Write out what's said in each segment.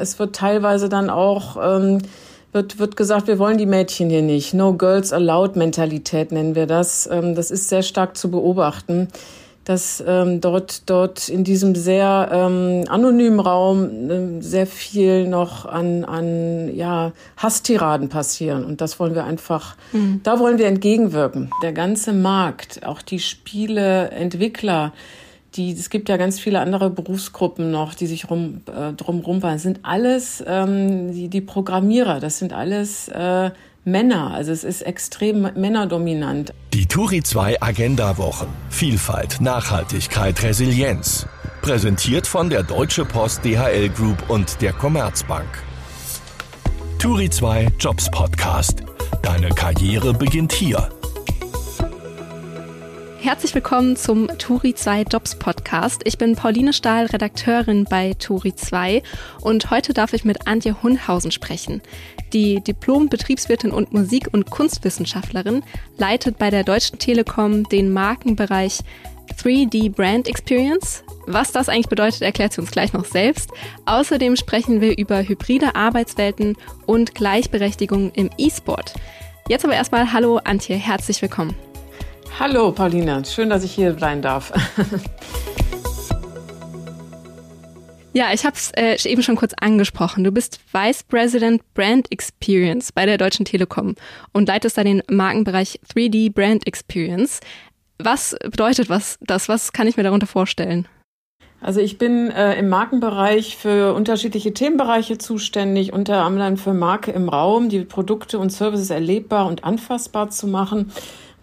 Es wird teilweise dann auch ähm, wird, wird gesagt, wir wollen die Mädchen hier nicht. No Girls Allowed Mentalität nennen wir das. Ähm, das ist sehr stark zu beobachten, dass ähm, dort, dort in diesem sehr ähm, anonymen Raum äh, sehr viel noch an, an ja, Hasstiraden passieren. Und das wollen wir einfach, mhm. da wollen wir entgegenwirken. Der ganze Markt, auch die Spieleentwickler, die, es gibt ja ganz viele andere Berufsgruppen noch, die sich rum, äh, drum rumfahren. sind alles ähm, die, die Programmierer, das sind alles äh, Männer. Also es ist extrem männerdominant. Die Turi 2 Agenda Wochen. Vielfalt, Nachhaltigkeit, Resilienz. Präsentiert von der Deutsche Post DHL Group und der Commerzbank. Turi 2 Jobs Podcast. Deine Karriere beginnt hier. Herzlich willkommen zum Turi 2 Jobs Podcast. Ich bin Pauline Stahl, Redakteurin bei Turi 2 und heute darf ich mit Antje Hundhausen sprechen. Die Diplom-Betriebswirtin und Musik- und Kunstwissenschaftlerin leitet bei der Deutschen Telekom den Markenbereich 3D Brand Experience. Was das eigentlich bedeutet, erklärt sie uns gleich noch selbst. Außerdem sprechen wir über hybride Arbeitswelten und Gleichberechtigung im E-Sport. Jetzt aber erstmal Hallo Antje, herzlich willkommen. Hallo Paulina, schön, dass ich hier sein darf. Ja, ich habe es äh, eben schon kurz angesprochen. Du bist Vice President Brand Experience bei der Deutschen Telekom und leitest da den Markenbereich 3D Brand Experience. Was bedeutet was das? Was kann ich mir darunter vorstellen? Also ich bin äh, im Markenbereich für unterschiedliche Themenbereiche zuständig, unter anderem für Marke im Raum, die Produkte und Services erlebbar und anfassbar zu machen.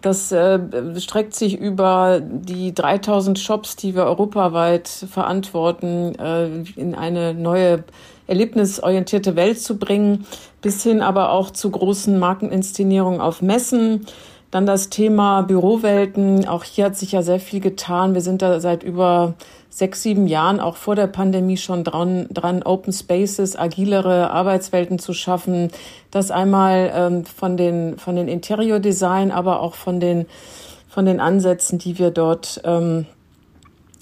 Das äh, streckt sich über die 3000 Shops, die wir europaweit verantworten, äh, in eine neue erlebnisorientierte Welt zu bringen, bis hin aber auch zu großen Markeninszenierungen auf Messen. Dann das Thema Bürowelten. Auch hier hat sich ja sehr viel getan. Wir sind da seit über sechs, sieben Jahren auch vor der Pandemie schon dran, dran Open Spaces, agilere Arbeitswelten zu schaffen. Das einmal ähm, von den, von den Interior Design, aber auch von den, von den Ansätzen, die wir dort, ähm,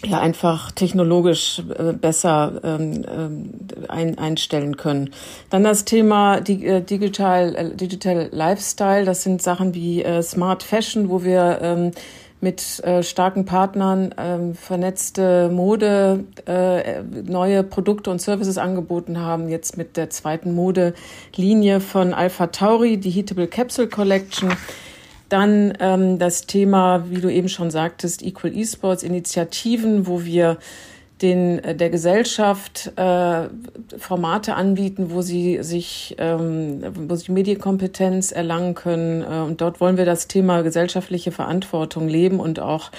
ja einfach technologisch äh, besser ähm, äh, ein, einstellen können. Dann das Thema die, äh, Digital, äh, Digital Lifestyle, das sind Sachen wie äh, Smart Fashion, wo wir ähm, mit äh, starken Partnern ähm, vernetzte Mode, äh, neue Produkte und Services angeboten haben. Jetzt mit der zweiten Modelinie von Alpha Tauri, die Heatable Capsule Collection. Dann ähm, das Thema, wie du eben schon sagtest, Equal Esports Initiativen, wo wir den, äh, der Gesellschaft äh, Formate anbieten, wo sie sich, ähm, wo sie Medienkompetenz erlangen können. Äh, und dort wollen wir das Thema gesellschaftliche Verantwortung leben und auch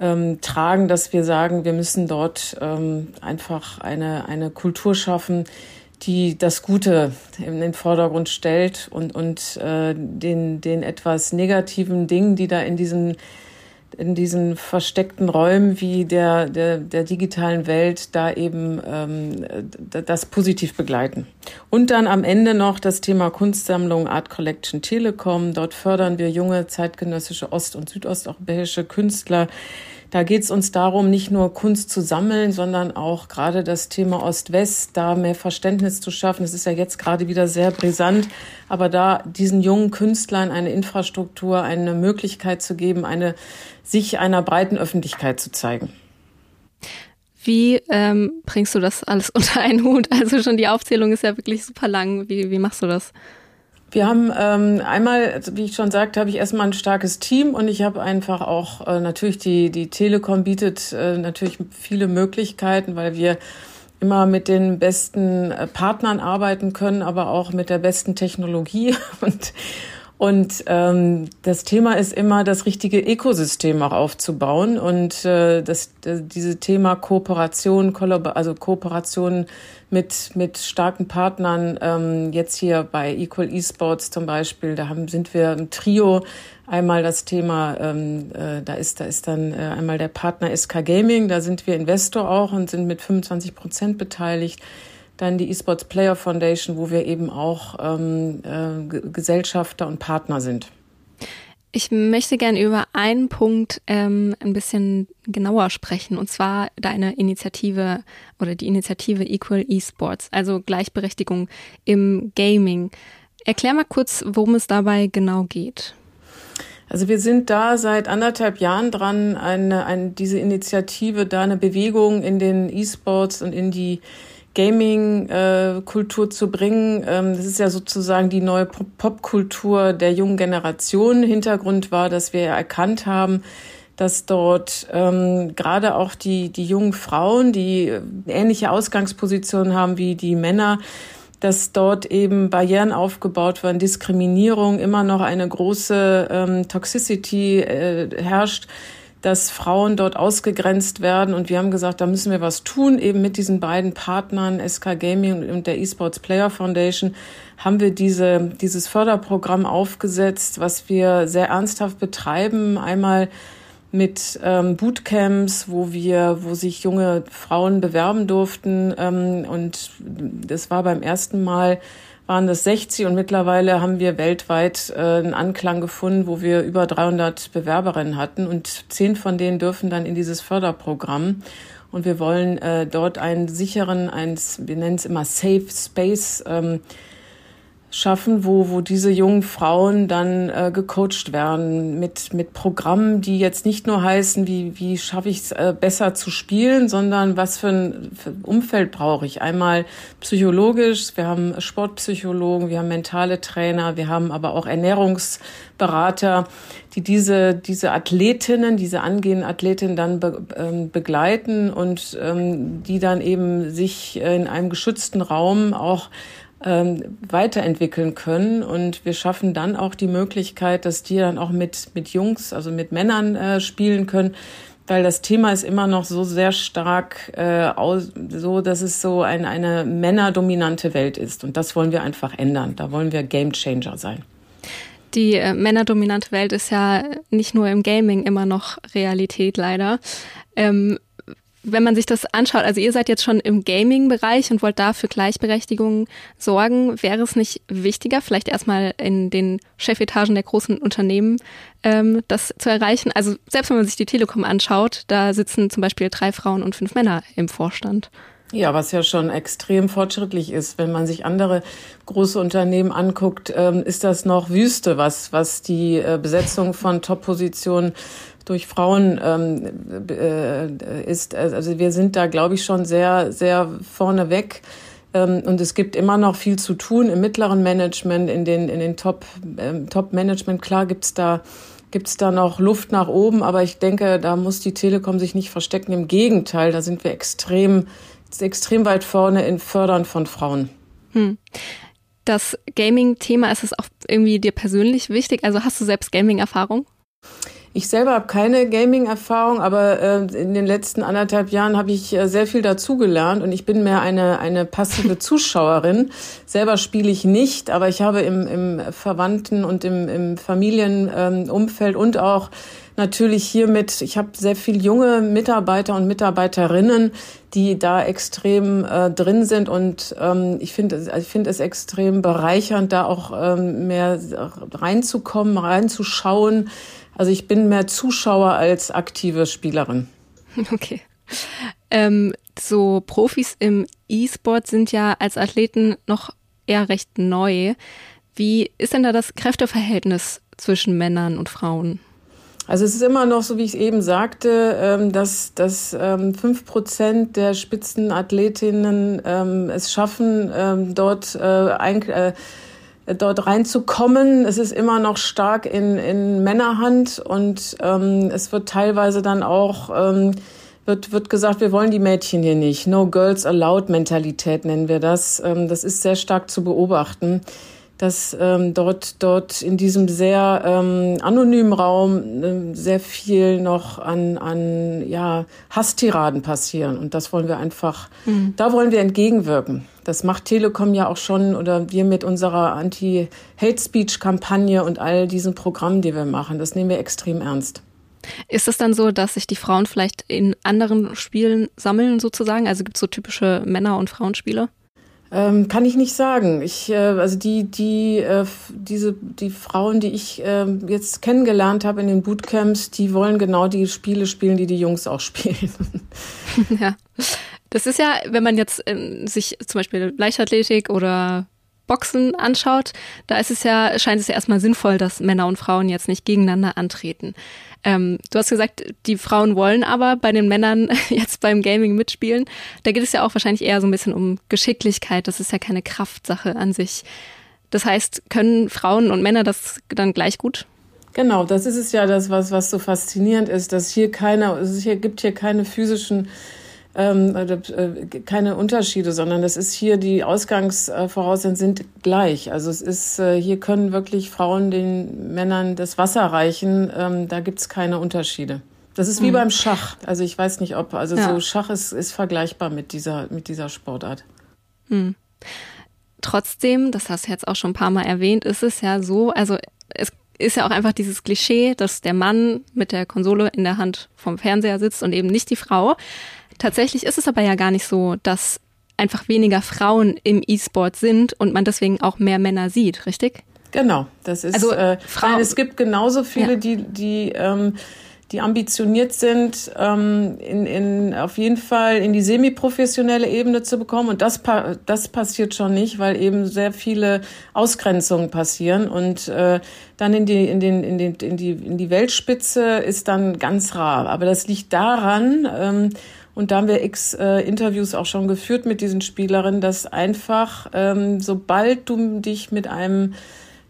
ähm, tragen, dass wir sagen, wir müssen dort ähm, einfach eine, eine Kultur schaffen, die das Gute in den Vordergrund stellt und, und äh, den, den etwas negativen Dingen, die da in diesen in diesen versteckten Räumen wie der, der, der digitalen Welt da eben ähm, das positiv begleiten. Und dann am Ende noch das Thema Kunstsammlung Art Collection Telekom. Dort fördern wir junge zeitgenössische ost- und südosteuropäische Künstler, da geht es uns darum, nicht nur Kunst zu sammeln, sondern auch gerade das Thema Ost-West, da mehr Verständnis zu schaffen. Es ist ja jetzt gerade wieder sehr brisant, aber da diesen jungen Künstlern eine Infrastruktur, eine Möglichkeit zu geben, eine sich einer breiten Öffentlichkeit zu zeigen. Wie ähm, bringst du das alles unter einen Hut? Also schon die Aufzählung ist ja wirklich super lang. Wie, wie machst du das? Wir haben ähm, einmal, wie ich schon sagte, habe ich erstmal ein starkes Team und ich habe einfach auch äh, natürlich die die Telekom bietet äh, natürlich viele Möglichkeiten, weil wir immer mit den besten äh, Partnern arbeiten können, aber auch mit der besten Technologie. Und und ähm, das Thema ist immer, das richtige Ökosystem auch aufzubauen und äh, das, das diese Thema Kooperation, also Kooperation mit mit starken Partnern. Ähm, jetzt hier bei Equal Esports zum Beispiel, da haben sind wir ein Trio. Einmal das Thema, ähm, äh, da ist da ist dann äh, einmal der Partner SK Gaming, da sind wir Investor auch und sind mit 25 Prozent beteiligt. Dann die eSports Player Foundation, wo wir eben auch ähm, äh, Gesellschafter und Partner sind. Ich möchte gerne über einen Punkt ähm, ein bisschen genauer sprechen, und zwar deine Initiative oder die Initiative Equal Esports, also Gleichberechtigung im Gaming. Erklär mal kurz, worum es dabei genau geht. Also wir sind da seit anderthalb Jahren dran, eine, eine, diese Initiative, da eine Bewegung in den E-Sports und in die Gaming-Kultur zu bringen. Ähm, das ist ja sozusagen die neue Popkultur der jungen Generation. Hintergrund war, dass wir erkannt haben, dass dort ähm, gerade auch die, die jungen Frauen, die ähnliche Ausgangspositionen haben wie die Männer, dass dort eben Barrieren aufgebaut werden, Diskriminierung, immer noch eine große ähm, Toxicity äh, herrscht dass Frauen dort ausgegrenzt werden. Und wir haben gesagt, da müssen wir was tun. Eben mit diesen beiden Partnern, SK Gaming und der Esports Player Foundation, haben wir diese, dieses Förderprogramm aufgesetzt, was wir sehr ernsthaft betreiben. Einmal mit ähm, Bootcamps, wo wir, wo sich junge Frauen bewerben durften. Ähm, und das war beim ersten Mal waren das 60 und mittlerweile haben wir weltweit äh, einen Anklang gefunden, wo wir über 300 Bewerberinnen hatten und zehn von denen dürfen dann in dieses Förderprogramm. Und wir wollen äh, dort einen sicheren, ein, wir nennen es immer Safe Space ähm, schaffen, wo, wo diese jungen Frauen dann äh, gecoacht werden mit, mit Programmen, die jetzt nicht nur heißen, wie, wie schaffe ich es äh, besser zu spielen, sondern was für ein, für ein Umfeld brauche ich. Einmal psychologisch, wir haben Sportpsychologen, wir haben mentale Trainer, wir haben aber auch Ernährungsberater, die diese, diese Athletinnen, diese angehenden Athletinnen dann be, ähm, begleiten und ähm, die dann eben sich in einem geschützten Raum auch ähm, weiterentwickeln können. Und wir schaffen dann auch die Möglichkeit, dass die dann auch mit, mit Jungs, also mit Männern äh, spielen können. Weil das Thema ist immer noch so sehr stark äh, aus, so, dass es so ein, eine männerdominante Welt ist. Und das wollen wir einfach ändern. Da wollen wir Gamechanger sein. Die äh, männerdominante Welt ist ja nicht nur im Gaming immer noch Realität, leider. Ähm, wenn man sich das anschaut, also ihr seid jetzt schon im Gaming-Bereich und wollt da für Gleichberechtigung sorgen, wäre es nicht wichtiger, vielleicht erstmal in den Chefetagen der großen Unternehmen ähm, das zu erreichen? Also selbst wenn man sich die Telekom anschaut, da sitzen zum Beispiel drei Frauen und fünf Männer im Vorstand. Ja, was ja schon extrem fortschrittlich ist. Wenn man sich andere große Unternehmen anguckt, ähm, ist das noch Wüste, was, was die äh, Besetzung von Top-Positionen durch Frauen ähm, äh, ist. Also wir sind da, glaube ich, schon sehr, sehr vorne weg. Ähm, und es gibt immer noch viel zu tun im mittleren Management, in den, in den Top, ähm, Top Management. Klar gibt's da gibt's da noch Luft nach oben, aber ich denke, da muss die Telekom sich nicht verstecken. Im Gegenteil, da sind wir extrem, extrem weit vorne in Fördern von Frauen. Hm. Das Gaming-Thema, ist es auch irgendwie dir persönlich wichtig? Also hast du selbst Gaming-Erfahrung? Ich selber habe keine Gaming-Erfahrung, aber äh, in den letzten anderthalb Jahren habe ich äh, sehr viel dazugelernt und ich bin mehr eine, eine passive Zuschauerin. Selber spiele ich nicht, aber ich habe im, im Verwandten- und im, im Familienumfeld ähm, und auch natürlich hiermit, ich habe sehr viel junge Mitarbeiter und Mitarbeiterinnen, die da extrem äh, drin sind und ähm, ich finde ich finde es extrem bereichernd, da auch ähm, mehr reinzukommen, reinzuschauen, also ich bin mehr Zuschauer als aktive Spielerin. Okay. Ähm, so Profis im E-Sport sind ja als Athleten noch eher recht neu. Wie ist denn da das Kräfteverhältnis zwischen Männern und Frauen? Also es ist immer noch, so wie ich eben sagte, ähm, dass, dass ähm, fünf Prozent der Spitzenathletinnen ähm, es schaffen, dort äh, ein, äh, dort reinzukommen. Es ist immer noch stark in, in Männerhand und ähm, es wird teilweise dann auch ähm, wird, wird gesagt, wir wollen die Mädchen hier nicht. No Girls Allowed Mentalität nennen wir das. Ähm, das ist sehr stark zu beobachten dass ähm, dort, dort in diesem sehr ähm, anonymen Raum äh, sehr viel noch an, an ja, Hasstiraden passieren. Und das wollen wir einfach, mhm. da wollen wir entgegenwirken. Das macht Telekom ja auch schon oder wir mit unserer Anti-Hate-Speech-Kampagne und all diesen Programmen, die wir machen. Das nehmen wir extrem ernst. Ist es dann so, dass sich die Frauen vielleicht in anderen Spielen sammeln sozusagen? Also gibt es so typische Männer- und Frauenspiele? Ähm, kann ich nicht sagen. Ich, äh, also die, die, äh, diese, die Frauen, die ich äh, jetzt kennengelernt habe in den Bootcamps, die wollen genau die Spiele spielen, die die Jungs auch spielen. ja. Das ist ja, wenn man jetzt äh, sich zum Beispiel Leichtathletik oder Boxen anschaut, da ist es ja, scheint es ja erstmal sinnvoll, dass Männer und Frauen jetzt nicht gegeneinander antreten. Ähm, du hast gesagt, die Frauen wollen aber bei den Männern jetzt beim Gaming mitspielen. Da geht es ja auch wahrscheinlich eher so ein bisschen um Geschicklichkeit. Das ist ja keine Kraftsache an sich. Das heißt, können Frauen und Männer das dann gleich gut? Genau, das ist es ja das, was, was so faszinierend ist, dass hier keine, es hier gibt hier keine physischen ähm, äh, keine Unterschiede, sondern das ist hier die Ausgangsvoraussetzungen sind gleich. Also es ist äh, hier können wirklich Frauen den Männern das Wasser reichen. Ähm, da gibt's keine Unterschiede. Das ist wie mhm. beim Schach. Also ich weiß nicht, ob also ja. so Schach ist ist vergleichbar mit dieser mit dieser Sportart. Mhm. Trotzdem, das hast du jetzt auch schon ein paar Mal erwähnt, ist es ja so, also es ist ja auch einfach dieses Klischee, dass der Mann mit der Konsole in der Hand vom Fernseher sitzt und eben nicht die Frau. Tatsächlich ist es aber ja gar nicht so, dass einfach weniger Frauen im E-Sport sind und man deswegen auch mehr Männer sieht, richtig? Genau, das ist. Also äh, Frauen. Es gibt genauso viele, ja. die die ähm, die ambitioniert sind, ähm, in, in, auf jeden Fall in die semiprofessionelle Ebene zu bekommen. Und das, pa das passiert schon nicht, weil eben sehr viele Ausgrenzungen passieren. Und äh, dann in die, in, den, in, den, in, die, in die Weltspitze ist dann ganz rar. Aber das liegt daran, ähm, und da haben wir x äh, Interviews auch schon geführt mit diesen Spielerinnen, dass einfach, ähm, sobald du dich mit einem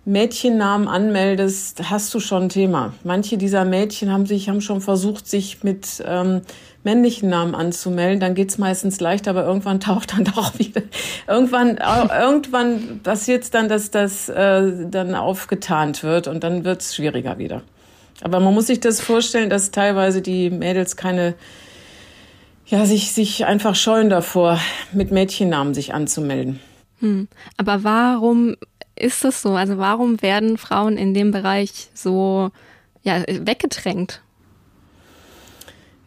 Mädchennamen anmeldest, hast du schon ein Thema. Manche dieser Mädchen haben sich, haben schon versucht, sich mit ähm, männlichen Namen anzumelden. Dann geht's meistens leicht, aber irgendwann taucht dann doch wieder. Irgendwann, irgendwann passiert dann, dass das äh, dann aufgetarnt wird und dann wird's schwieriger wieder. Aber man muss sich das vorstellen, dass teilweise die Mädels keine ja, sich, sich einfach scheuen davor, mit Mädchennamen sich anzumelden. Hm. Aber warum ist das so? Also warum werden Frauen in dem Bereich so ja, weggedrängt?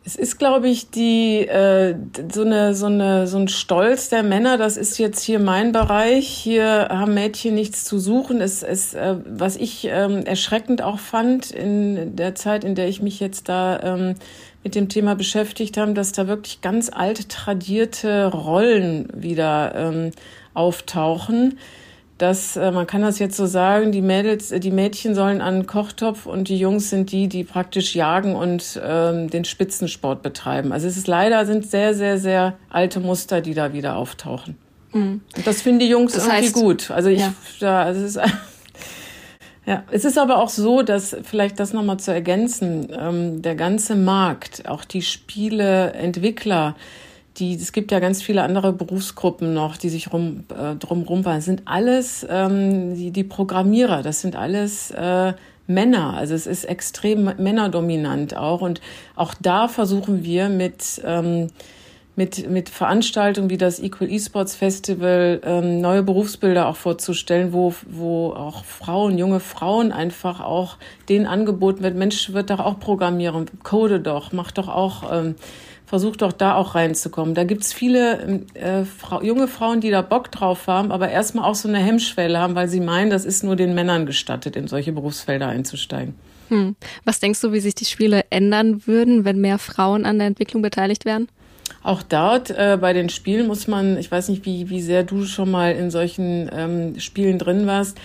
Es ist, glaube ich, die äh, so eine so eine so ein Stolz der Männer. Das ist jetzt hier mein Bereich. Hier haben Mädchen nichts zu suchen. Es ist, äh, was ich ähm, erschreckend auch fand in der Zeit, in der ich mich jetzt da ähm, mit dem Thema beschäftigt haben, dass da wirklich ganz alte tradierte Rollen wieder ähm, auftauchen. Dass äh, man kann das jetzt so sagen, die Mädels, die Mädchen sollen an den Kochtopf und die Jungs sind die, die praktisch jagen und ähm, den Spitzensport betreiben. Also es ist leider sind sehr, sehr, sehr alte Muster, die da wieder auftauchen. Mhm. Und das finden die Jungs das irgendwie heißt, gut. Also ich, ja. da, also es ist ja, es ist aber auch so, dass vielleicht das nochmal zu ergänzen, ähm, der ganze Markt, auch die Spieleentwickler, die, es gibt ja ganz viele andere Berufsgruppen noch, die sich rum, äh, drum rumpern, sind alles ähm, die, die Programmierer, das sind alles äh, Männer. Also es ist extrem männerdominant auch. Und auch da versuchen wir mit ähm, mit, mit Veranstaltungen wie das Equal Esports Festival ähm, neue Berufsbilder auch vorzustellen, wo, wo auch Frauen, junge Frauen einfach auch denen angeboten wird, Mensch, wird doch auch programmieren, code doch, mach doch auch, ähm, versuch doch da auch reinzukommen. Da gibt's viele äh, Fra junge Frauen, die da Bock drauf haben, aber erstmal auch so eine Hemmschwelle haben, weil sie meinen, das ist nur den Männern gestattet, in solche Berufsfelder einzusteigen. Hm. Was denkst du, wie sich die Spiele ändern würden, wenn mehr Frauen an der Entwicklung beteiligt wären? Auch dort äh, bei den Spielen muss man, ich weiß nicht, wie, wie sehr du schon mal in solchen ähm, Spielen drin warst,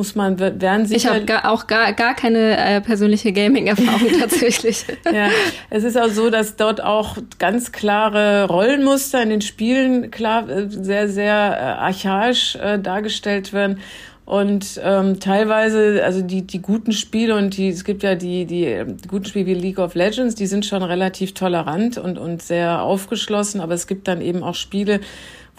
muss man, werden sicher... Ich habe gar, auch gar, gar keine äh, persönliche Gaming-Erfahrung tatsächlich. ja, es ist auch so, dass dort auch ganz klare Rollenmuster in den Spielen klar äh, sehr, sehr äh, archaisch äh, dargestellt werden. Und ähm, teilweise, also die, die guten Spiele und die, es gibt ja die, die, die guten Spiele wie League of Legends, die sind schon relativ tolerant und, und sehr aufgeschlossen, aber es gibt dann eben auch Spiele,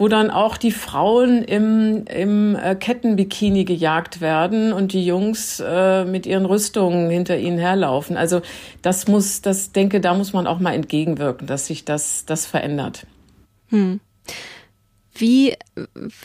wo dann auch die Frauen im, im äh, Kettenbikini gejagt werden und die Jungs äh, mit ihren Rüstungen hinter ihnen herlaufen. Also das muss, das denke, da muss man auch mal entgegenwirken, dass sich das, das verändert. Hm. Wie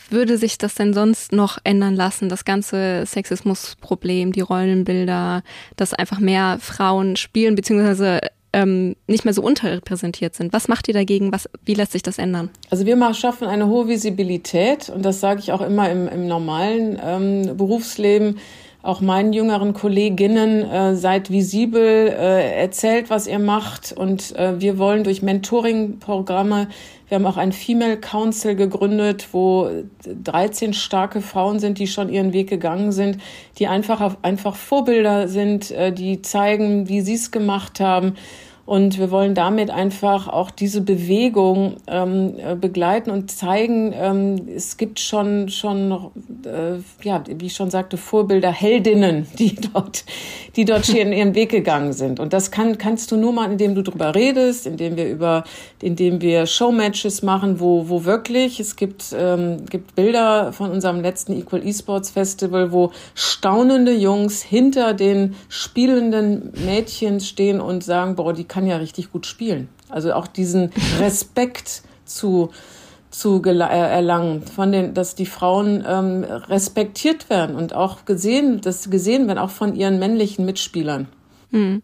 würde sich das denn sonst noch ändern lassen, das ganze Sexismusproblem, die Rollenbilder, dass einfach mehr Frauen spielen, beziehungsweise ähm, nicht mehr so unterrepräsentiert sind. Was macht ihr dagegen? Was, wie lässt sich das ändern? Also wir schaffen eine hohe Visibilität und das sage ich auch immer im, im normalen ähm, Berufsleben auch meinen jüngeren Kolleginnen, äh, seid visibel, äh, erzählt, was ihr macht. Und äh, wir wollen durch Mentoring-Programme, wir haben auch ein Female Council gegründet, wo 13 starke Frauen sind, die schon ihren Weg gegangen sind, die einfach, einfach Vorbilder sind, äh, die zeigen, wie sie es gemacht haben und wir wollen damit einfach auch diese Bewegung ähm, äh, begleiten und zeigen, ähm, es gibt schon, schon äh, ja, wie ich schon sagte, Vorbilder, Heldinnen, die dort, die dort schon ihren Weg gegangen sind. Und das kann, kannst du nur mal, indem du drüber redest, indem wir über, indem wir Showmatches machen, wo, wo wirklich, es gibt, ähm, gibt Bilder von unserem letzten Equal Esports Festival, wo staunende Jungs hinter den spielenden Mädchen stehen und sagen, boah, die kann ja richtig gut spielen. Also auch diesen Respekt zu zu äh, erlangen, von den, dass die Frauen ähm, respektiert werden und auch gesehen, dass gesehen werden, auch von ihren männlichen Mitspielern. Hm.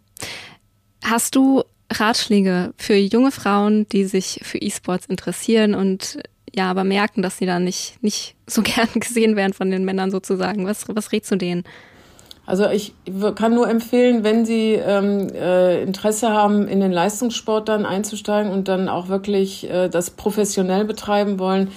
Hast du Ratschläge für junge Frauen, die sich für E-Sports interessieren und ja, aber merken, dass sie da nicht, nicht so gern gesehen werden von den Männern sozusagen? Was, was rätst du denen? Also ich kann nur empfehlen, wenn Sie ähm, äh, Interesse haben, in den Leistungssport dann einzusteigen und dann auch wirklich äh, das professionell betreiben wollen,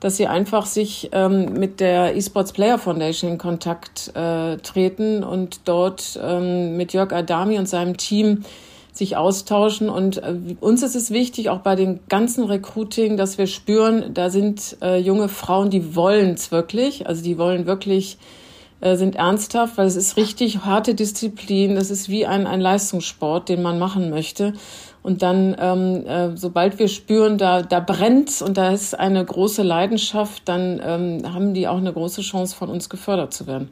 dass Sie einfach sich ähm, mit der eSports Player Foundation in Kontakt äh, treten und dort ähm, mit Jörg Adami und seinem Team sich austauschen. Und äh, uns ist es wichtig, auch bei den ganzen Recruiting, dass wir spüren, da sind äh, junge Frauen, die wollen es wirklich. Also die wollen wirklich äh, sind ernsthaft, weil es ist richtig harte Disziplin. Das ist wie ein, ein Leistungssport, den man machen möchte. Und dann, ähm, äh, sobald wir spüren, da, da brennt und da ist eine große Leidenschaft, dann ähm, haben die auch eine große Chance, von uns gefördert zu werden.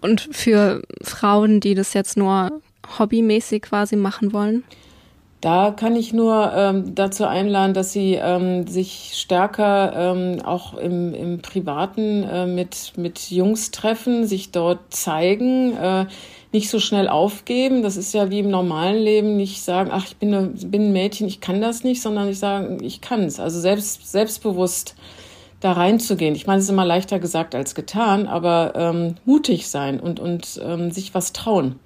Und für Frauen, die das jetzt nur hobbymäßig quasi machen wollen? Da kann ich nur ähm, dazu einladen, dass Sie ähm, sich stärker ähm, auch im, im Privaten äh, mit, mit Jungs treffen, sich dort zeigen, äh, nicht so schnell aufgeben. Das ist ja wie im normalen Leben, nicht sagen, ach, ich bin, eine, bin ein Mädchen, ich kann das nicht, sondern ich sage, ich kann es. Also selbst, selbstbewusst da reinzugehen. Ich meine, es ist immer leichter gesagt als getan, aber ähm, mutig sein und, und ähm, sich was trauen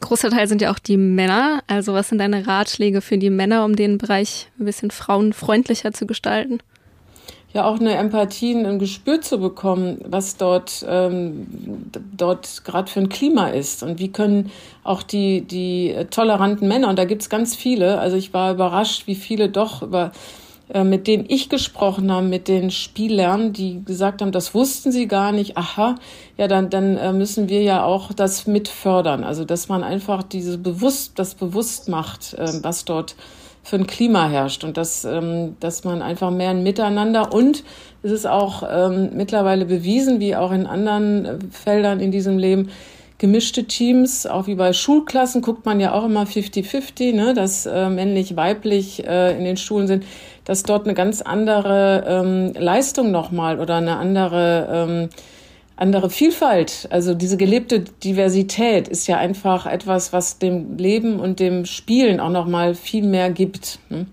großer Teil sind ja auch die Männer. Also was sind deine Ratschläge für die Männer, um den Bereich ein bisschen frauenfreundlicher zu gestalten? Ja, auch eine Empathie, ein Gespür zu bekommen, was dort, ähm, dort gerade für ein Klima ist und wie können auch die, die toleranten Männer, und da gibt's ganz viele, also ich war überrascht, wie viele doch über mit denen ich gesprochen habe, mit den Spielern, die gesagt haben, das wussten sie gar nicht. Aha, ja, dann, dann äh, müssen wir ja auch das mit fördern. Also, dass man einfach diese bewusst, das bewusst macht, ähm, was dort für ein Klima herrscht und dass, ähm, dass man einfach mehr ein Miteinander und es ist auch ähm, mittlerweile bewiesen, wie auch in anderen äh, Feldern in diesem Leben, gemischte Teams, auch wie bei Schulklassen guckt man ja auch immer 50-50, ne, dass äh, männlich-weiblich äh, in den Schulen sind dass dort eine ganz andere ähm, Leistung nochmal oder eine andere, ähm, andere Vielfalt, also diese gelebte Diversität ist ja einfach etwas, was dem Leben und dem Spielen auch nochmal viel mehr gibt. Ne?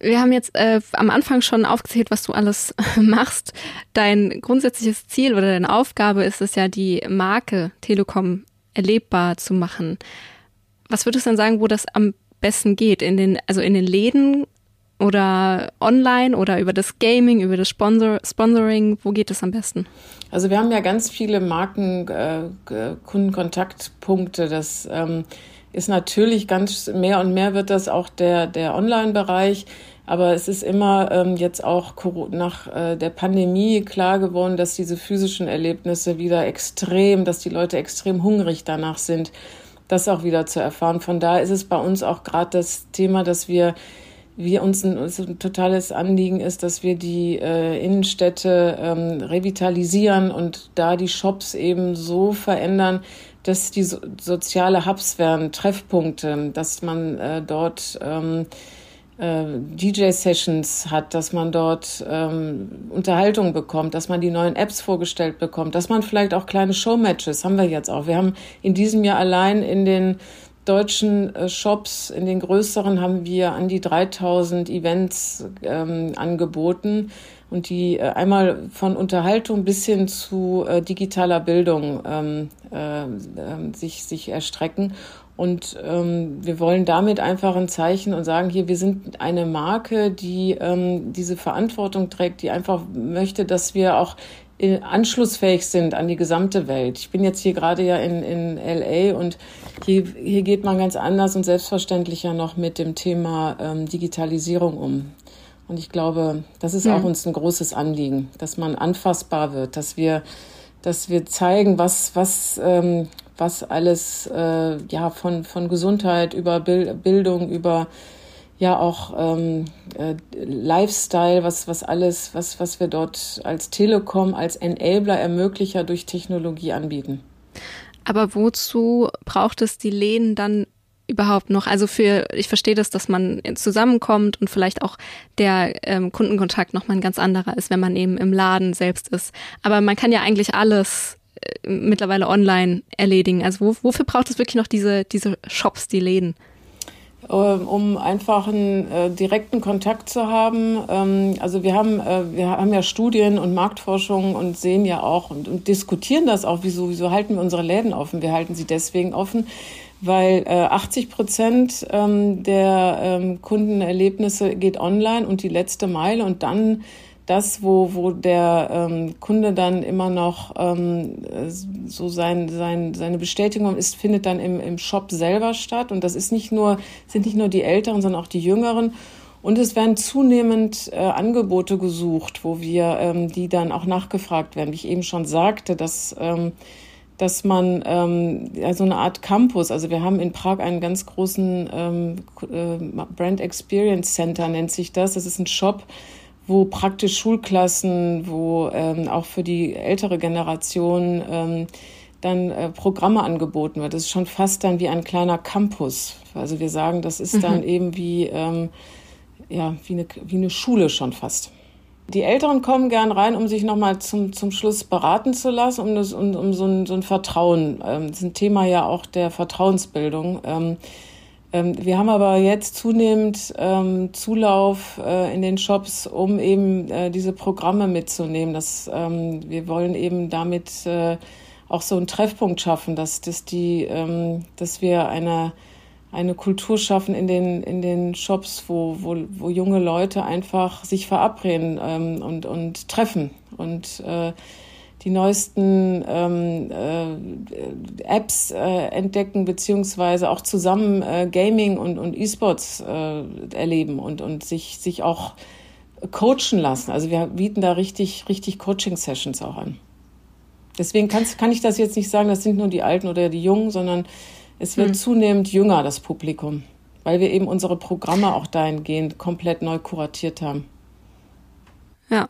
Wir haben jetzt äh, am Anfang schon aufgezählt, was du alles machst. Dein grundsätzliches Ziel oder deine Aufgabe ist es ja, die Marke Telekom erlebbar zu machen. Was würdest du denn sagen, wo das am besten geht? In den, also in den Läden oder online oder über das Gaming, über das Sponsor Sponsoring? Wo geht es am besten? Also wir haben ja ganz viele Marken, äh, Kundenkontaktpunkte. Das ähm, ist natürlich ganz mehr und mehr wird das auch der, der Online-Bereich. Aber es ist immer ähm, jetzt auch nach äh, der Pandemie klar geworden, dass diese physischen Erlebnisse wieder extrem, dass die Leute extrem hungrig danach sind, das auch wieder zu erfahren. Von daher ist es bei uns auch gerade das Thema, dass wir wir uns ein, ein totales Anliegen ist, dass wir die äh, Innenstädte ähm, revitalisieren und da die Shops eben so verändern, dass die so, soziale Hubs werden, Treffpunkte, dass man äh, dort ähm, äh, DJ-Sessions hat, dass man dort ähm, Unterhaltung bekommt, dass man die neuen Apps vorgestellt bekommt, dass man vielleicht auch kleine Showmatches haben wir jetzt auch. Wir haben in diesem Jahr allein in den deutschen äh, Shops, in den größeren haben wir an die 3000 Events ähm, angeboten und die äh, einmal von Unterhaltung bis hin zu äh, digitaler Bildung ähm, äh, äh, sich, sich erstrecken. Und ähm, wir wollen damit einfach ein Zeichen und sagen, hier, wir sind eine Marke, die ähm, diese Verantwortung trägt, die einfach möchte, dass wir auch äh, anschlussfähig sind an die gesamte Welt. Ich bin jetzt hier gerade ja in, in LA und hier, hier geht man ganz anders und selbstverständlicher noch mit dem Thema ähm, Digitalisierung um. Und ich glaube, das ist ja. auch uns ein großes Anliegen, dass man anfassbar wird, dass wir, dass wir zeigen, was, was, ähm, was alles äh, ja von, von Gesundheit über Bildung, über ja auch ähm, äh, Lifestyle, was, was alles, was, was wir dort als Telekom, als Enabler, Ermöglicher durch Technologie anbieten. Aber wozu braucht es die Lehnen dann überhaupt noch? Also für, ich verstehe das, dass man zusammenkommt und vielleicht auch der ähm, Kundenkontakt nochmal ein ganz anderer ist, wenn man eben im Laden selbst ist. Aber man kann ja eigentlich alles äh, mittlerweile online erledigen. Also wo, wofür braucht es wirklich noch diese, diese Shops, die Läden? Ähm, um einfach einen äh, direkten Kontakt zu haben. Ähm, also wir haben, äh, wir haben ja Studien und Marktforschung und sehen ja auch und, und diskutieren das auch, wieso, wieso halten wir unsere Läden offen? Wir halten sie deswegen offen, weil äh, 80 Prozent ähm, der ähm, Kundenerlebnisse geht online und die letzte Meile und dann das, wo, wo der ähm, Kunde dann immer noch ähm, so sein, sein, seine Bestätigung ist, findet dann im, im Shop selber statt. Und das ist nicht nur, sind nicht nur die Älteren, sondern auch die Jüngeren. Und es werden zunehmend äh, Angebote gesucht, wo wir ähm, die dann auch nachgefragt werden. Wie ich eben schon sagte, dass, ähm, dass man ähm, so eine Art Campus, also wir haben in Prag einen ganz großen ähm, äh, Brand Experience Center, nennt sich das. Das ist ein Shop, wo praktisch Schulklassen, wo ähm, auch für die ältere Generation ähm, dann äh, Programme angeboten wird. Das ist schon fast dann wie ein kleiner Campus. Also wir sagen, das ist dann mhm. eben wie, ähm, ja, wie, eine, wie eine Schule schon fast. Die Älteren kommen gern rein, um sich nochmal zum, zum Schluss beraten zu lassen, um, das, um, um so, ein, so ein Vertrauen. Ähm, das ist ein Thema ja auch der Vertrauensbildung. Ähm, ähm, wir haben aber jetzt zunehmend ähm, Zulauf äh, in den Shops, um eben äh, diese Programme mitzunehmen. Das, ähm, wir wollen eben damit äh, auch so einen Treffpunkt schaffen, dass, dass, die, ähm, dass wir eine, eine Kultur schaffen in den, in den Shops, wo, wo, wo junge Leute einfach sich verabreden ähm, und, und treffen und äh, die neuesten ähm, äh, Apps äh, entdecken, beziehungsweise auch zusammen äh, Gaming und, und E-Sports äh, erleben und, und sich, sich auch coachen lassen. Also wir bieten da richtig, richtig Coaching-Sessions auch an. Deswegen kann ich das jetzt nicht sagen, das sind nur die Alten oder die Jungen, sondern es wird hm. zunehmend jünger, das Publikum, weil wir eben unsere Programme auch dahingehend komplett neu kuratiert haben. Ja,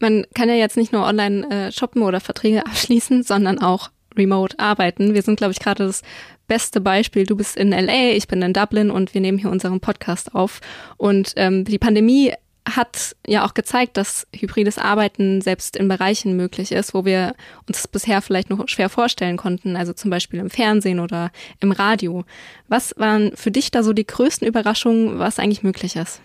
man kann ja jetzt nicht nur online äh, shoppen oder Verträge abschließen, sondern auch remote arbeiten. Wir sind, glaube ich, gerade das beste Beispiel. Du bist in LA, ich bin in Dublin und wir nehmen hier unseren Podcast auf. Und ähm, die Pandemie hat ja auch gezeigt, dass hybrides Arbeiten selbst in Bereichen möglich ist, wo wir uns bisher vielleicht noch schwer vorstellen konnten, also zum Beispiel im Fernsehen oder im Radio. Was waren für dich da so die größten Überraschungen, was eigentlich möglich ist?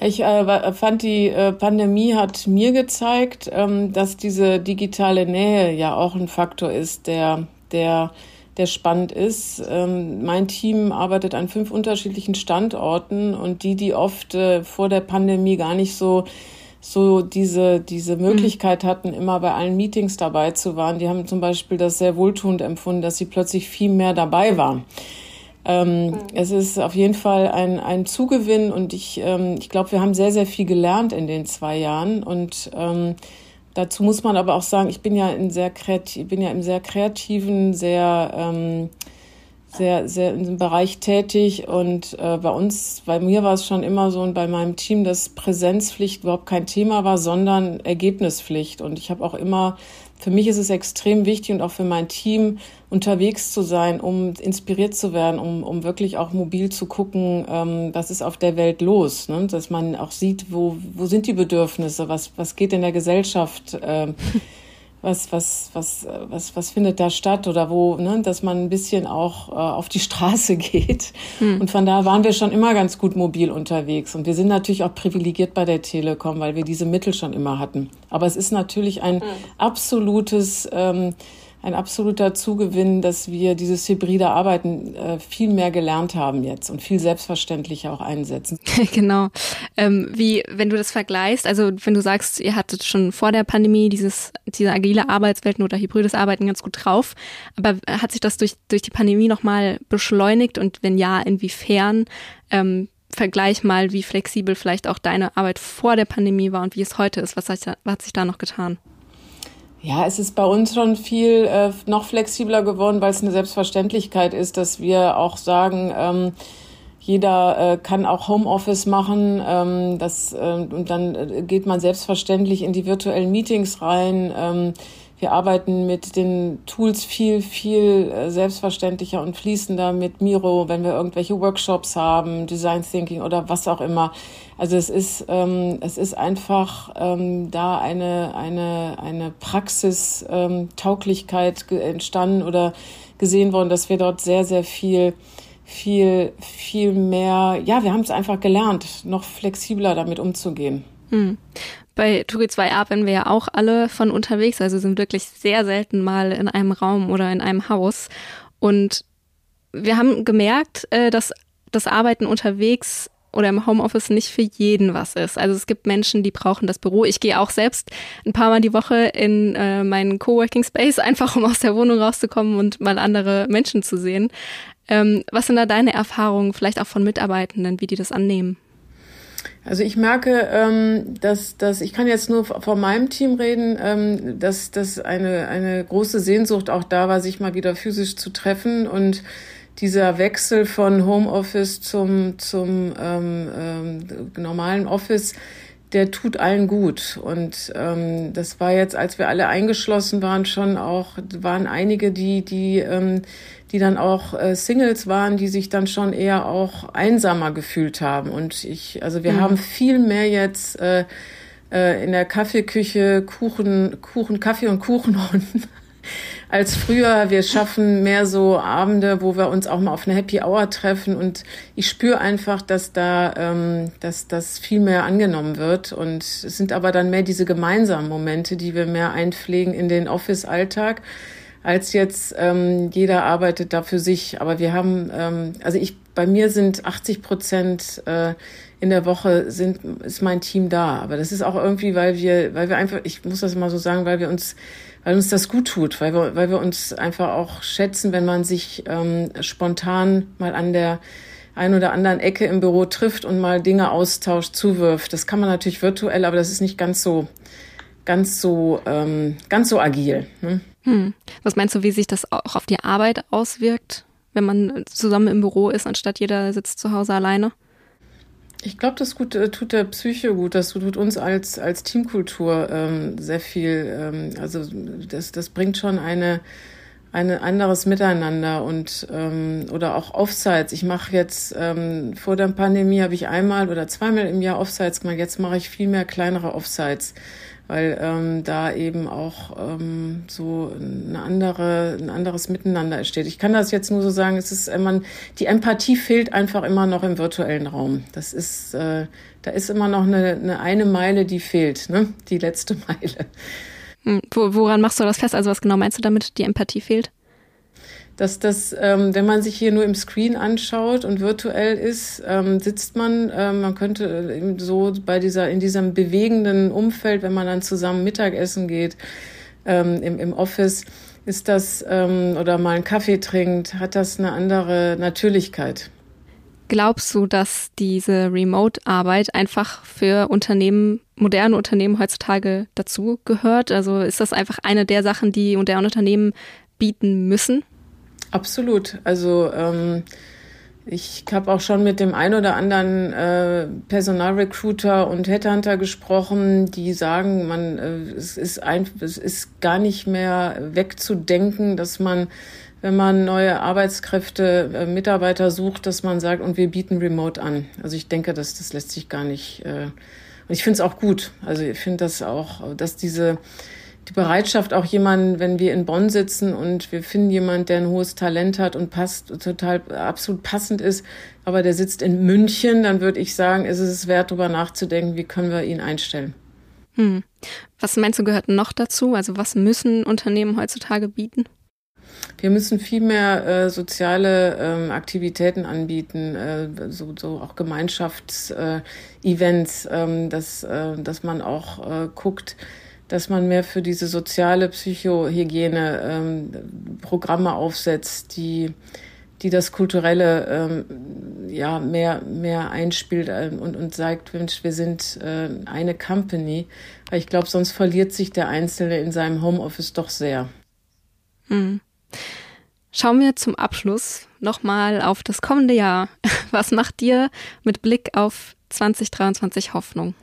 Ich äh, fand, die äh, Pandemie hat mir gezeigt, ähm, dass diese digitale Nähe ja auch ein Faktor ist, der, der, der spannend ist. Ähm, mein Team arbeitet an fünf unterschiedlichen Standorten und die, die oft äh, vor der Pandemie gar nicht so so diese, diese Möglichkeit hatten, immer bei allen Meetings dabei zu waren. Die haben zum Beispiel das sehr wohltuend empfunden, dass sie plötzlich viel mehr dabei waren. Ähm, mhm. Es ist auf jeden Fall ein, ein Zugewinn und ich, ähm, ich glaube, wir haben sehr, sehr viel gelernt in den zwei Jahren und ähm, dazu muss man aber auch sagen, ich bin ja in sehr kreativ, bin ja im sehr kreativen, sehr, ähm, sehr, sehr in diesem Bereich tätig und äh, bei uns, bei mir war es schon immer so und bei meinem Team, dass Präsenzpflicht überhaupt kein Thema war, sondern Ergebnispflicht. Und ich habe auch immer für mich ist es extrem wichtig und auch für mein Team unterwegs zu sein, um inspiriert zu werden, um, um wirklich auch mobil zu gucken, ähm, was ist auf der Welt los, ne? dass man auch sieht, wo, wo sind die Bedürfnisse, was, was geht in der Gesellschaft. Ähm, was, was, was, was, was findet da statt oder wo, ne, dass man ein bisschen auch äh, auf die Straße geht. Hm. Und von da waren wir schon immer ganz gut mobil unterwegs. Und wir sind natürlich auch privilegiert bei der Telekom, weil wir diese Mittel schon immer hatten. Aber es ist natürlich ein hm. absolutes ähm, ein absoluter Zugewinn, dass wir dieses hybride Arbeiten äh, viel mehr gelernt haben jetzt und viel selbstverständlicher auch einsetzen. genau. Ähm, wie, wenn du das vergleichst, also wenn du sagst, ihr hattet schon vor der Pandemie dieses, diese agile Arbeitswelten oder hybrides Arbeiten ganz gut drauf, aber hat sich das durch, durch die Pandemie nochmal beschleunigt und wenn ja, inwiefern? Ähm, Vergleich mal, wie flexibel vielleicht auch deine Arbeit vor der Pandemie war und wie es heute ist. Was hat, was hat sich da noch getan? Ja, es ist bei uns schon viel äh, noch flexibler geworden, weil es eine Selbstverständlichkeit ist, dass wir auch sagen, ähm, jeder äh, kann auch Homeoffice machen. Ähm, das, äh, und dann äh, geht man selbstverständlich in die virtuellen Meetings rein. Ähm, wir arbeiten mit den Tools viel, viel äh, selbstverständlicher und fließender mit Miro, wenn wir irgendwelche Workshops haben, Design Thinking oder was auch immer. Also es ist, ähm, es ist einfach ähm, da eine, eine, eine Praxistauglichkeit ähm, entstanden oder gesehen worden, dass wir dort sehr, sehr viel viel, viel mehr, ja, wir haben es einfach gelernt, noch flexibler damit umzugehen. Hm. Bei Turi 2 arbeiten wir ja auch alle von unterwegs, also sind wirklich sehr selten mal in einem Raum oder in einem Haus. Und wir haben gemerkt, äh, dass das Arbeiten unterwegs oder im Homeoffice nicht für jeden was ist. Also es gibt Menschen, die brauchen das Büro. Ich gehe auch selbst ein paar Mal die Woche in äh, meinen Coworking Space, einfach um aus der Wohnung rauszukommen und mal andere Menschen zu sehen. Ähm, was sind da deine Erfahrungen, vielleicht auch von Mitarbeitenden, wie die das annehmen? Also ich merke, ähm, dass, dass ich kann jetzt nur von meinem Team reden, ähm, dass, dass eine, eine große Sehnsucht auch da war, sich mal wieder physisch zu treffen und dieser Wechsel von Homeoffice zum, zum ähm, ähm, normalen Office, der tut allen gut. Und ähm, das war jetzt, als wir alle eingeschlossen waren, schon auch, waren einige, die, die, ähm, die dann auch äh, Singles waren, die sich dann schon eher auch einsamer gefühlt haben. Und ich, also wir mhm. haben viel mehr jetzt äh, äh, in der Kaffeeküche Kuchen, Kuchen, Kaffee und Kuchen als früher. Wir schaffen mehr so Abende, wo wir uns auch mal auf eine Happy Hour treffen und ich spüre einfach, dass da, ähm, dass das viel mehr angenommen wird und es sind aber dann mehr diese gemeinsamen Momente, die wir mehr einpflegen in den Office-Alltag als jetzt ähm, jeder arbeitet da für sich. Aber wir haben, ähm, also ich, bei mir sind 80 Prozent äh, in der Woche sind ist mein Team da. Aber das ist auch irgendwie, weil wir, weil wir einfach, ich muss das mal so sagen, weil wir uns, weil uns das gut tut, weil wir, weil wir uns einfach auch schätzen, wenn man sich ähm, spontan mal an der ein oder anderen Ecke im Büro trifft und mal Dinge austauscht, zuwirft. Das kann man natürlich virtuell, aber das ist nicht ganz so, ganz so, ähm, ganz so agil. Ne? Hm. Was meinst du, wie sich das auch auf die Arbeit auswirkt, wenn man zusammen im Büro ist, anstatt jeder sitzt zu Hause alleine? Ich glaube, das gut, äh, tut der Psyche gut. Das tut uns als, als Teamkultur ähm, sehr viel. Ähm, also das, das bringt schon eine, ein anderes Miteinander und ähm, oder auch Offsites. Ich mache jetzt ähm, vor der Pandemie habe ich einmal oder zweimal im Jahr Offsites gemacht. Jetzt mache ich viel mehr kleinere Offsites weil ähm, da eben auch ähm, so eine andere, ein anderes Miteinander entsteht. Ich kann das jetzt nur so sagen, es ist, äh, man, die Empathie fehlt einfach immer noch im virtuellen Raum. Das ist, äh, da ist immer noch eine, eine, eine Meile, die fehlt, ne? die letzte Meile. Hm, woran machst du das fest? Also was genau meinst du damit, die Empathie fehlt? dass das, ähm, wenn man sich hier nur im Screen anschaut und virtuell ist, ähm, sitzt man, ähm, man könnte äh, so bei dieser, in diesem bewegenden Umfeld, wenn man dann zusammen Mittagessen geht, ähm, im, im Office, ist das, ähm, oder mal einen Kaffee trinkt, hat das eine andere Natürlichkeit. Glaubst du, dass diese Remote-Arbeit einfach für Unternehmen, moderne Unternehmen heutzutage dazu gehört? Also ist das einfach eine der Sachen, die moderne Unternehmen bieten müssen? Absolut. Also ähm, ich habe auch schon mit dem ein oder anderen äh, Personalrecruiter und Headhunter gesprochen, die sagen, man äh, es ist ein, es ist gar nicht mehr wegzudenken, dass man wenn man neue Arbeitskräfte, äh, Mitarbeiter sucht, dass man sagt, und wir bieten Remote an. Also ich denke, dass das lässt sich gar nicht. Äh, und ich finde es auch gut. Also ich finde das auch, dass diese die Bereitschaft, auch jemanden, wenn wir in Bonn sitzen und wir finden jemanden, der ein hohes Talent hat und passt, total absolut passend ist, aber der sitzt in München, dann würde ich sagen, ist es wert, darüber nachzudenken, wie können wir ihn einstellen. Hm. Was meinst du, gehört noch dazu? Also was müssen Unternehmen heutzutage bieten? Wir müssen viel mehr äh, soziale ähm, Aktivitäten anbieten, äh, so, so auch Gemeinschaftsevents, äh, ähm, dass, äh, dass man auch äh, guckt, dass man mehr für diese soziale Psychohygiene ähm, Programme aufsetzt, die die das Kulturelle ähm, ja mehr mehr einspielt äh, und und sagt, Mensch, wir sind äh, eine Company, weil ich glaube, sonst verliert sich der Einzelne in seinem Homeoffice doch sehr. Hm. Schauen wir zum Abschluss nochmal auf das kommende Jahr. Was macht dir mit Blick auf 2023 Hoffnung?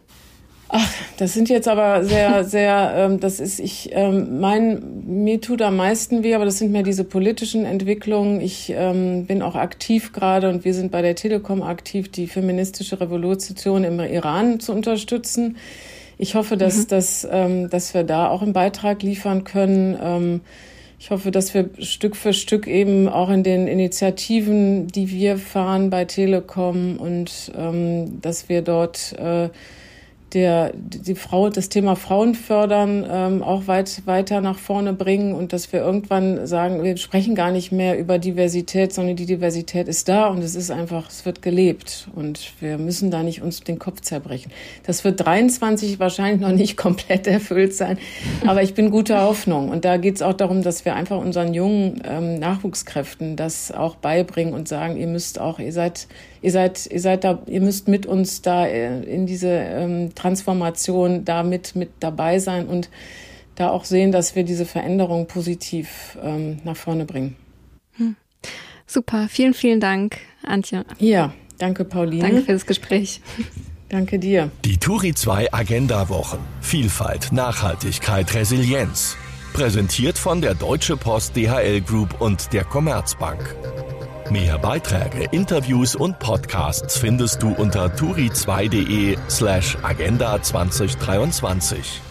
Ach, das sind jetzt aber sehr, sehr, ähm, das ist, ich, ähm, mein, mir tut am meisten weh, aber das sind mehr diese politischen Entwicklungen. Ich ähm, bin auch aktiv gerade und wir sind bei der Telekom aktiv, die feministische Revolution im Iran zu unterstützen. Ich hoffe, dass, mhm. dass, ähm, dass wir da auch einen Beitrag liefern können. Ähm, ich hoffe, dass wir Stück für Stück eben auch in den Initiativen, die wir fahren bei Telekom und ähm, dass wir dort äh, der, die Frau, das Thema Frauen fördern, ähm, auch weit, weiter nach vorne bringen und dass wir irgendwann sagen, wir sprechen gar nicht mehr über Diversität, sondern die Diversität ist da und es ist einfach, es wird gelebt und wir müssen da nicht uns den Kopf zerbrechen. Das wird 23 wahrscheinlich noch nicht komplett erfüllt sein, aber ich bin guter Hoffnung und da geht es auch darum, dass wir einfach unseren jungen ähm, Nachwuchskräften das auch beibringen und sagen, ihr müsst auch, ihr seid ihr seid, ihr seid da, ihr müsst mit uns da äh, in diese ähm, Transformation da mit, mit dabei sein und da auch sehen, dass wir diese Veränderung positiv ähm, nach vorne bringen. Hm. Super, vielen, vielen Dank, Antje. Ja, danke, Pauline. Danke für das Gespräch. Danke dir. Die Turi 2 Agenda Wochen. Vielfalt, Nachhaltigkeit, Resilienz. Präsentiert von der Deutsche Post DHL Group und der Commerzbank. Mehr Beiträge, Interviews und Podcasts findest du unter turi2.de slash agenda 2023.